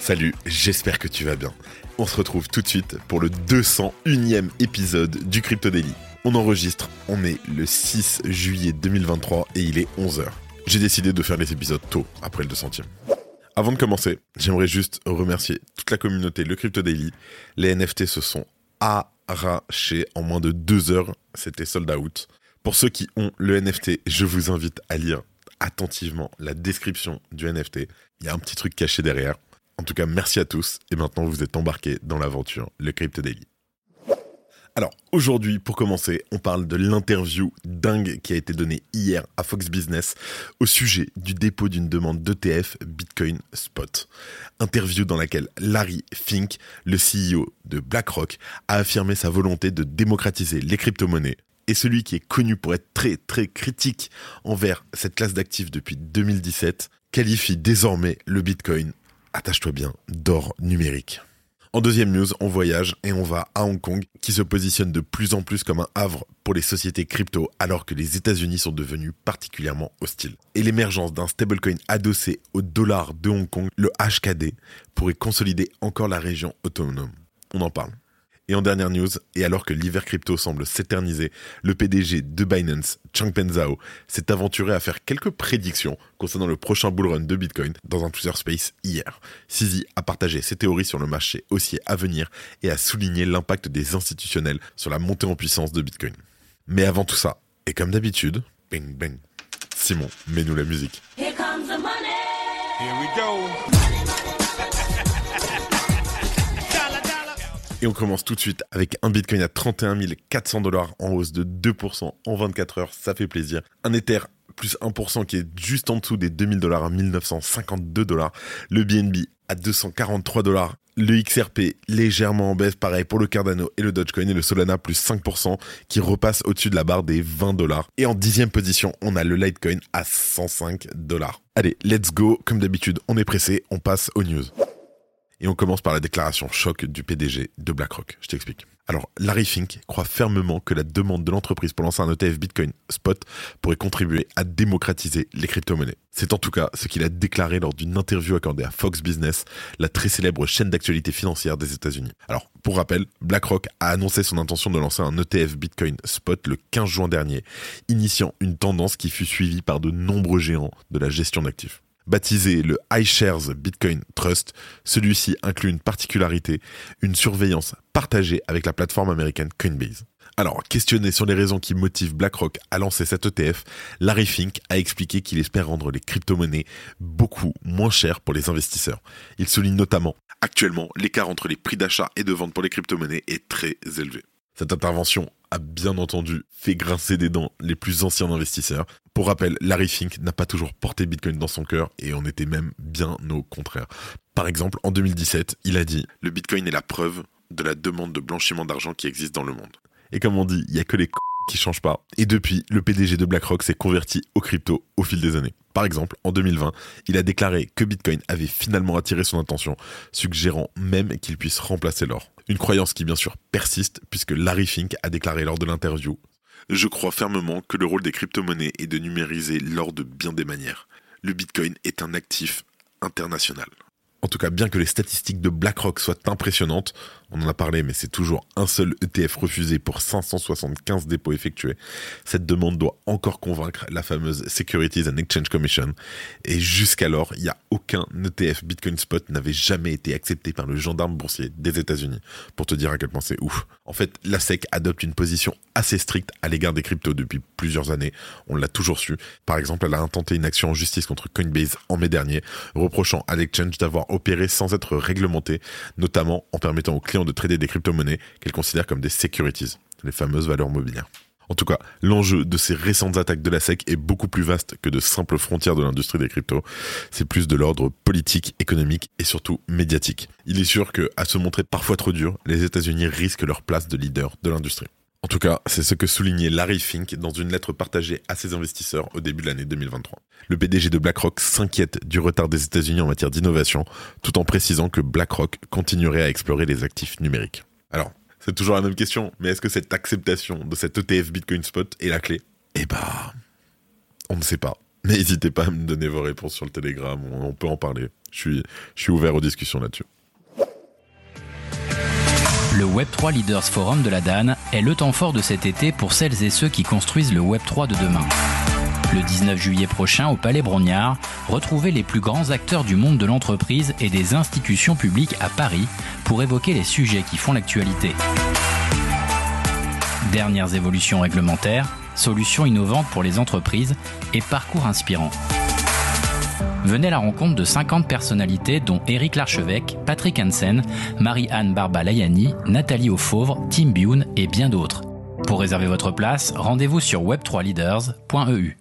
Salut, j'espère que tu vas bien. On se retrouve tout de suite pour le 201e épisode du Crypto Daily. On enregistre, on est le 6 juillet 2023 et il est 11h. J'ai décidé de faire les épisodes tôt, après le 200e. Avant de commencer, j'aimerais juste remercier toute la communauté, le Crypto Daily. Les NFT se sont arrachés en moins de deux heures. C'était sold out. Pour ceux qui ont le NFT, je vous invite à lire attentivement la description du NFT. Il y a un petit truc caché derrière. En tout cas, merci à tous. Et maintenant, vous êtes embarqués dans l'aventure, le Crypto Daily. Alors, aujourd'hui, pour commencer, on parle de l'interview dingue qui a été donnée hier à Fox Business au sujet du dépôt d'une demande d'ETF Bitcoin Spot. Interview dans laquelle Larry Fink, le CEO de BlackRock, a affirmé sa volonté de démocratiser les crypto-monnaies. Et celui qui est connu pour être très très critique envers cette classe d'actifs depuis 2017 qualifie désormais le Bitcoin attache-toi bien, d'or numérique. En deuxième news, on voyage et on va à Hong Kong, qui se positionne de plus en plus comme un havre pour les sociétés crypto, alors que les États-Unis sont devenus particulièrement hostiles. Et l'émergence d'un stablecoin adossé au dollar de Hong Kong, le HKD, pourrait consolider encore la région autonome. On en parle. Et en dernière news, et alors que l'hiver crypto semble s'éterniser, le PDG de Binance, Changpeng Zhao, s'est aventuré à faire quelques prédictions concernant le prochain bullrun de Bitcoin dans un Twitter Space hier. Sisi a partagé ses théories sur le marché haussier à venir et a souligné l'impact des institutionnels sur la montée en puissance de Bitcoin. Mais avant tout ça, et comme d'habitude, bing bang, Simon, mets-nous la musique. Here comes the money. Here we go. Et on commence tout de suite avec un Bitcoin à 31 400 dollars en hausse de 2% en 24 heures, ça fait plaisir. Un Ether plus 1% qui est juste en dessous des 2000 dollars à 1952 dollars. Le BNB à 243 dollars. Le XRP légèrement en baisse, pareil pour le Cardano et le Dogecoin et le Solana plus 5% qui repasse au-dessus de la barre des 20 dollars. Et en dixième position, on a le Litecoin à 105 dollars. Allez, let's go. Comme d'habitude, on est pressé, on passe aux news. Et on commence par la déclaration choc du PDG de BlackRock. Je t'explique. Alors, Larry Fink croit fermement que la demande de l'entreprise pour lancer un ETF Bitcoin Spot pourrait contribuer à démocratiser les crypto-monnaies. C'est en tout cas ce qu'il a déclaré lors d'une interview accordée à Fox Business, la très célèbre chaîne d'actualité financière des États-Unis. Alors, pour rappel, BlackRock a annoncé son intention de lancer un ETF Bitcoin Spot le 15 juin dernier, initiant une tendance qui fut suivie par de nombreux géants de la gestion d'actifs. Baptisé le iShares Bitcoin Trust, celui-ci inclut une particularité, une surveillance partagée avec la plateforme américaine Coinbase. Alors, questionné sur les raisons qui motivent BlackRock à lancer cet ETF, Larry Fink a expliqué qu'il espère rendre les crypto-monnaies beaucoup moins chères pour les investisseurs. Il souligne notamment, actuellement, l'écart entre les prix d'achat et de vente pour les crypto-monnaies est très élevé. Cette intervention a bien entendu fait grincer des dents les plus anciens investisseurs. Pour rappel, Larry Fink n'a pas toujours porté Bitcoin dans son cœur et on était même bien au contraire. Par exemple, en 2017, il a dit Le Bitcoin est la preuve de la demande de blanchiment d'argent qui existe dans le monde. Et comme on dit, il y a que les qui changent pas. Et depuis, le PDG de BlackRock s'est converti au crypto au fil des années. Par exemple, en 2020, il a déclaré que Bitcoin avait finalement attiré son attention, suggérant même qu'il puisse remplacer l'or. Une croyance qui bien sûr persiste puisque Larry Fink a déclaré lors de l'interview Je crois fermement que le rôle des crypto-monnaies est de numériser l'or de bien des manières. Le Bitcoin est un actif international. En tout cas, bien que les statistiques de BlackRock soient impressionnantes, on en a parlé, mais c'est toujours un seul ETF refusé pour 575 dépôts effectués. Cette demande doit encore convaincre la fameuse Securities and Exchange Commission. Et jusqu'alors, il n'y a aucun ETF Bitcoin Spot n'avait jamais été accepté par le gendarme boursier des États-Unis. Pour te dire à quel point c'est ouf. En fait, la SEC adopte une position assez stricte à l'égard des cryptos depuis plusieurs années. On l'a toujours su. Par exemple, elle a intenté une action en justice contre Coinbase en mai dernier, reprochant à l'exchange d'avoir opéré sans être réglementé, notamment en permettant aux clients de trader des crypto-monnaies qu'elle considère comme des securities, les fameuses valeurs mobilières. En tout cas, l'enjeu de ces récentes attaques de la SEC est beaucoup plus vaste que de simples frontières de l'industrie des cryptos. C'est plus de l'ordre politique, économique et surtout médiatique. Il est sûr que, à se montrer parfois trop dur, les États-Unis risquent leur place de leader de l'industrie. En tout cas, c'est ce que soulignait Larry Fink dans une lettre partagée à ses investisseurs au début de l'année 2023. Le PDG de BlackRock s'inquiète du retard des États-Unis en matière d'innovation, tout en précisant que BlackRock continuerait à explorer les actifs numériques. Alors, c'est toujours la même question, mais est-ce que cette acceptation de cet ETF Bitcoin Spot est la clé? Eh bah, on ne sait pas. Mais n'hésitez pas à me donner vos réponses sur le Telegram, on peut en parler. Je suis, je suis ouvert aux discussions là-dessus. Le Web3 Leaders Forum de la DAN est le temps fort de cet été pour celles et ceux qui construisent le Web3 de demain. Le 19 juillet prochain au Palais Brognard, retrouvez les plus grands acteurs du monde de l'entreprise et des institutions publiques à Paris pour évoquer les sujets qui font l'actualité. Dernières évolutions réglementaires, solutions innovantes pour les entreprises et parcours inspirants. Venez à la rencontre de 50 personnalités dont Éric Larchevêque, Patrick Hansen, Marie-Anne Barba-Layani, Nathalie Auffauvre, Tim Bune et bien d'autres. Pour réserver votre place, rendez-vous sur web3leaders.eu.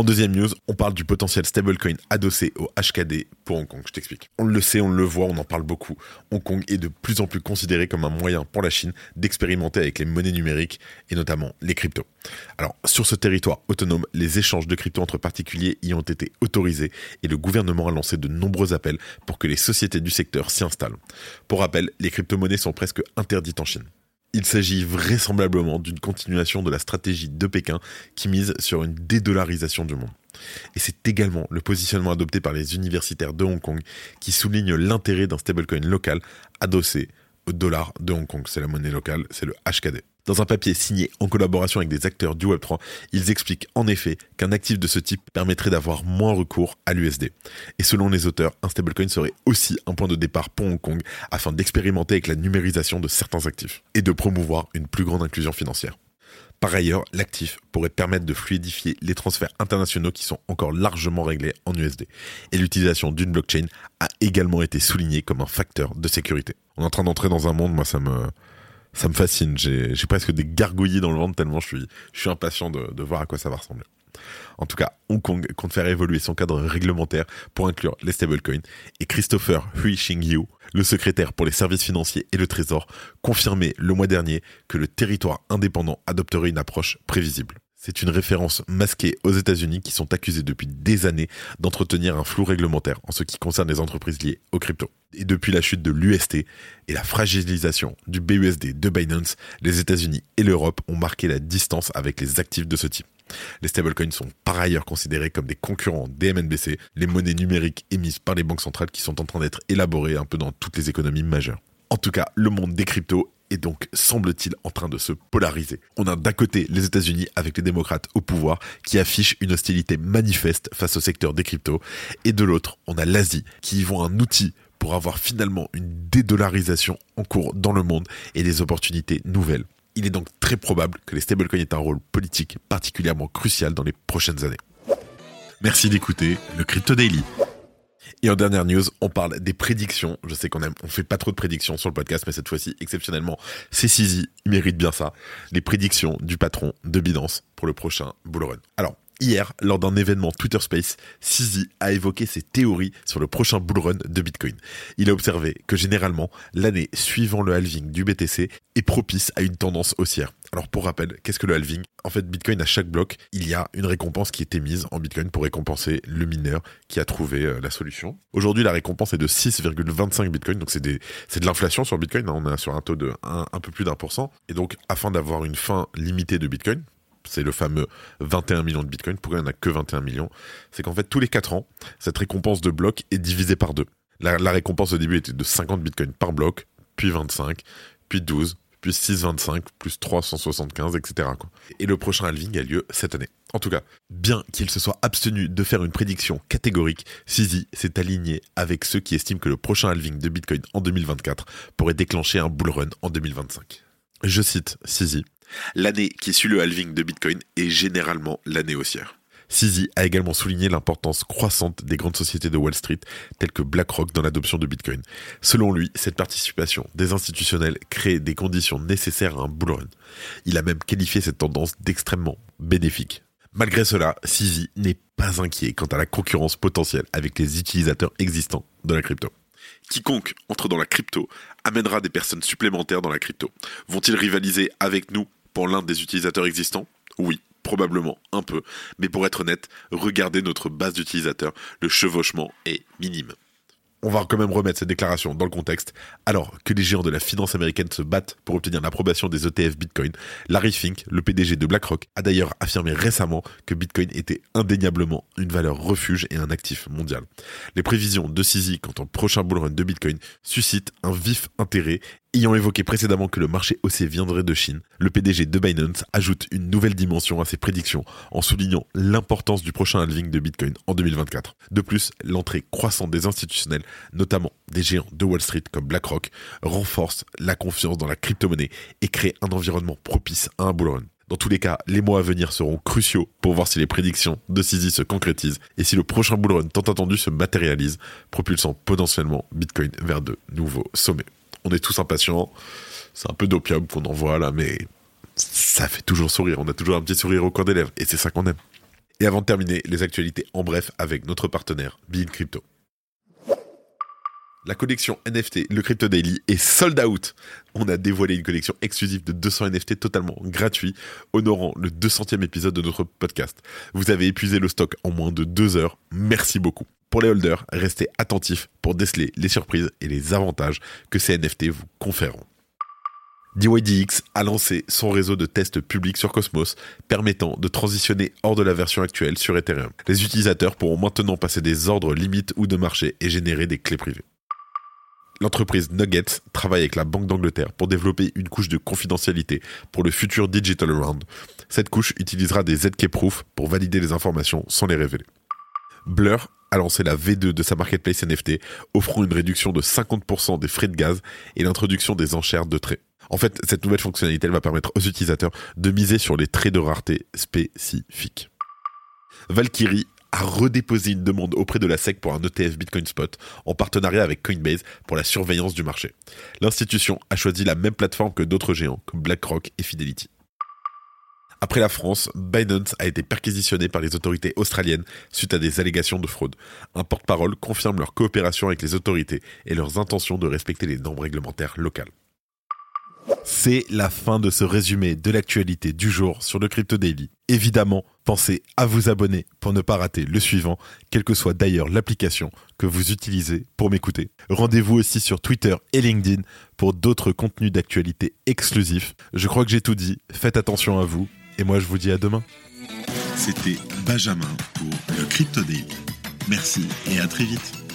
En deuxième news, on parle du potentiel stablecoin adossé au HKD pour Hong Kong. Je t'explique. On le sait, on le voit, on en parle beaucoup. Hong Kong est de plus en plus considéré comme un moyen pour la Chine d'expérimenter avec les monnaies numériques et notamment les cryptos. Alors, sur ce territoire autonome, les échanges de cryptos entre particuliers y ont été autorisés et le gouvernement a lancé de nombreux appels pour que les sociétés du secteur s'y installent. Pour rappel, les crypto-monnaies sont presque interdites en Chine. Il s'agit vraisemblablement d'une continuation de la stratégie de Pékin qui mise sur une dédollarisation du monde. Et c'est également le positionnement adopté par les universitaires de Hong Kong qui souligne l'intérêt d'un stablecoin local adossé au dollar de Hong Kong. C'est la monnaie locale, c'est le HKD. Dans un papier signé en collaboration avec des acteurs du Web3, ils expliquent en effet qu'un actif de ce type permettrait d'avoir moins recours à l'USD. Et selon les auteurs, un stablecoin serait aussi un point de départ pour Hong Kong afin d'expérimenter avec la numérisation de certains actifs et de promouvoir une plus grande inclusion financière. Par ailleurs, l'actif pourrait permettre de fluidifier les transferts internationaux qui sont encore largement réglés en USD. Et l'utilisation d'une blockchain a également été soulignée comme un facteur de sécurité. On est en train d'entrer dans un monde, moi ça me, ça me fascine. J'ai presque des gargouillis dans le ventre tellement je suis, impatient de, de voir à quoi ça va ressembler. En tout cas, Hong Kong compte faire évoluer son cadre réglementaire pour inclure les stablecoins et Christopher Hui Xingyu, le secrétaire pour les services financiers et le trésor, confirmait le mois dernier que le territoire indépendant adopterait une approche prévisible. C'est une référence masquée aux États-Unis qui sont accusés depuis des années d'entretenir un flou réglementaire en ce qui concerne les entreprises liées aux cryptos. Et depuis la chute de l'UST et la fragilisation du BUSD de Binance, les États-Unis et l'Europe ont marqué la distance avec les actifs de ce type. Les stablecoins sont par ailleurs considérés comme des concurrents des MNBC, les monnaies numériques émises par les banques centrales qui sont en train d'être élaborées un peu dans toutes les économies majeures. En tout cas, le monde des cryptos est donc, semble-t-il, en train de se polariser. On a d'un côté les États-Unis avec les démocrates au pouvoir qui affichent une hostilité manifeste face au secteur des cryptos, et de l'autre, on a l'Asie qui y voit un outil pour avoir finalement une dédollarisation en cours dans le monde et des opportunités nouvelles. Il est donc très probable que les stablecoins aient un rôle politique particulièrement crucial dans les prochaines années. Merci d'écouter le Crypto Daily. Et en dernière news, on parle des prédictions. Je sais qu'on on fait pas trop de prédictions sur le podcast, mais cette fois-ci, exceptionnellement, c'est Sizi, il mérite bien ça. Les prédictions du patron de Binance pour le prochain bull run. Alors, Hier, lors d'un événement Twitter Space, Sizi a évoqué ses théories sur le prochain bull run de Bitcoin. Il a observé que généralement, l'année suivant le halving du BTC est propice à une tendance haussière. Alors pour rappel, qu'est-ce que le halving? En fait, Bitcoin, à chaque bloc, il y a une récompense qui est émise en Bitcoin pour récompenser le mineur qui a trouvé euh, la solution. Aujourd'hui, la récompense est de 6,25 Bitcoin, donc c'est de l'inflation sur Bitcoin, hein. on est sur un taux de un peu plus d'un pour cent. Et donc, afin d'avoir une fin limitée de Bitcoin, c'est le fameux 21 millions de bitcoins. Pourquoi il n'y en a que 21 millions? C'est qu'en fait, tous les 4 ans, cette récompense de bloc est divisée par deux. La, récompense au début était de 50 bitcoins par bloc, puis 25, puis 12, puis 6,25, plus 375, etc. Et le prochain halving a lieu cette année. En tout cas, bien qu'il se soit abstenu de faire une prédiction catégorique, Sizi s'est aligné avec ceux qui estiment que le prochain halving de Bitcoin en 2024 pourrait déclencher un bull run en 2025. Je cite Sizi. L'année qui suit le halving de Bitcoin est généralement l'année haussière. CZ a également souligné l'importance croissante des grandes sociétés de Wall Street telles que BlackRock dans l'adoption de Bitcoin. Selon lui, cette participation des institutionnels crée des conditions nécessaires à un bull run. Il a même qualifié cette tendance d'extrêmement bénéfique. Malgré cela, CZ n'est pas inquiet quant à la concurrence potentielle avec les utilisateurs existants de la crypto. Quiconque entre dans la crypto amènera des personnes supplémentaires dans la crypto. Vont-ils rivaliser avec nous pour l'un des utilisateurs existants? Oui, probablement un peu, mais pour être honnête, regardez notre base d'utilisateurs, le chevauchement est minime on va quand même remettre cette déclaration dans le contexte. Alors que les géants de la finance américaine se battent pour obtenir l'approbation des ETF Bitcoin, Larry Fink, le PDG de BlackRock, a d'ailleurs affirmé récemment que Bitcoin était indéniablement une valeur refuge et un actif mondial. Les prévisions de CZ quant au prochain bullrun de Bitcoin suscitent un vif intérêt Ayant évoqué précédemment que le marché haussier viendrait de Chine, le PDG de Binance ajoute une nouvelle dimension à ses prédictions en soulignant l'importance du prochain halving de Bitcoin en 2024. De plus, l'entrée croissante des institutionnels, notamment des géants de Wall Street comme BlackRock, renforce la confiance dans la crypto-monnaie et crée un environnement propice à un bull run. Dans tous les cas, les mois à venir seront cruciaux pour voir si les prédictions de CZ se concrétisent et si le prochain bull run tant attendu se matérialise, propulsant potentiellement Bitcoin vers de nouveaux sommets on est tous impatients. C'est un peu d'opium qu'on envoie là, mais ça fait toujours sourire. On a toujours un petit sourire au coin des lèvres et c'est ça qu'on aime. Et avant de terminer, les actualités en bref avec notre partenaire, Bean Crypto. La collection NFT, le Crypto Daily, est sold out. On a dévoilé une collection exclusive de 200 NFT totalement gratuit, honorant le 200e épisode de notre podcast. Vous avez épuisé le stock en moins de deux heures. Merci beaucoup. Pour les holders, restez attentifs pour déceler les surprises et les avantages que ces NFT vous conféreront. DYDX a lancé son réseau de tests publics sur Cosmos, permettant de transitionner hors de la version actuelle sur Ethereum. Les utilisateurs pourront maintenant passer des ordres limites ou de marché et générer des clés privées. L'entreprise Nuggets travaille avec la Banque d'Angleterre pour développer une couche de confidentialité pour le futur Digital Round. Cette couche utilisera des ZK Proof pour valider les informations sans les révéler. Blur a lancé la V2 de sa marketplace NFT, offrant une réduction de 50% des frais de gaz et l'introduction des enchères de traits. En fait, cette nouvelle fonctionnalité va permettre aux utilisateurs de miser sur les traits de rareté spécifiques. Valkyrie a redéposé une demande auprès de la SEC pour un ETF Bitcoin Spot en partenariat avec Coinbase pour la surveillance du marché. L'institution a choisi la même plateforme que d'autres géants comme BlackRock et Fidelity. Après la France, Binance a été perquisitionné par les autorités australiennes suite à des allégations de fraude. Un porte-parole confirme leur coopération avec les autorités et leurs intentions de respecter les normes réglementaires locales. C'est la fin de ce résumé de l'actualité du jour sur le Crypto Daily. Évidemment, pensez à vous abonner pour ne pas rater le suivant, quelle que soit d'ailleurs l'application que vous utilisez pour m'écouter. Rendez-vous aussi sur Twitter et LinkedIn pour d'autres contenus d'actualité exclusifs. Je crois que j'ai tout dit, faites attention à vous et moi, je vous dis à demain. C'était Benjamin pour le Crypto. Merci et à très vite.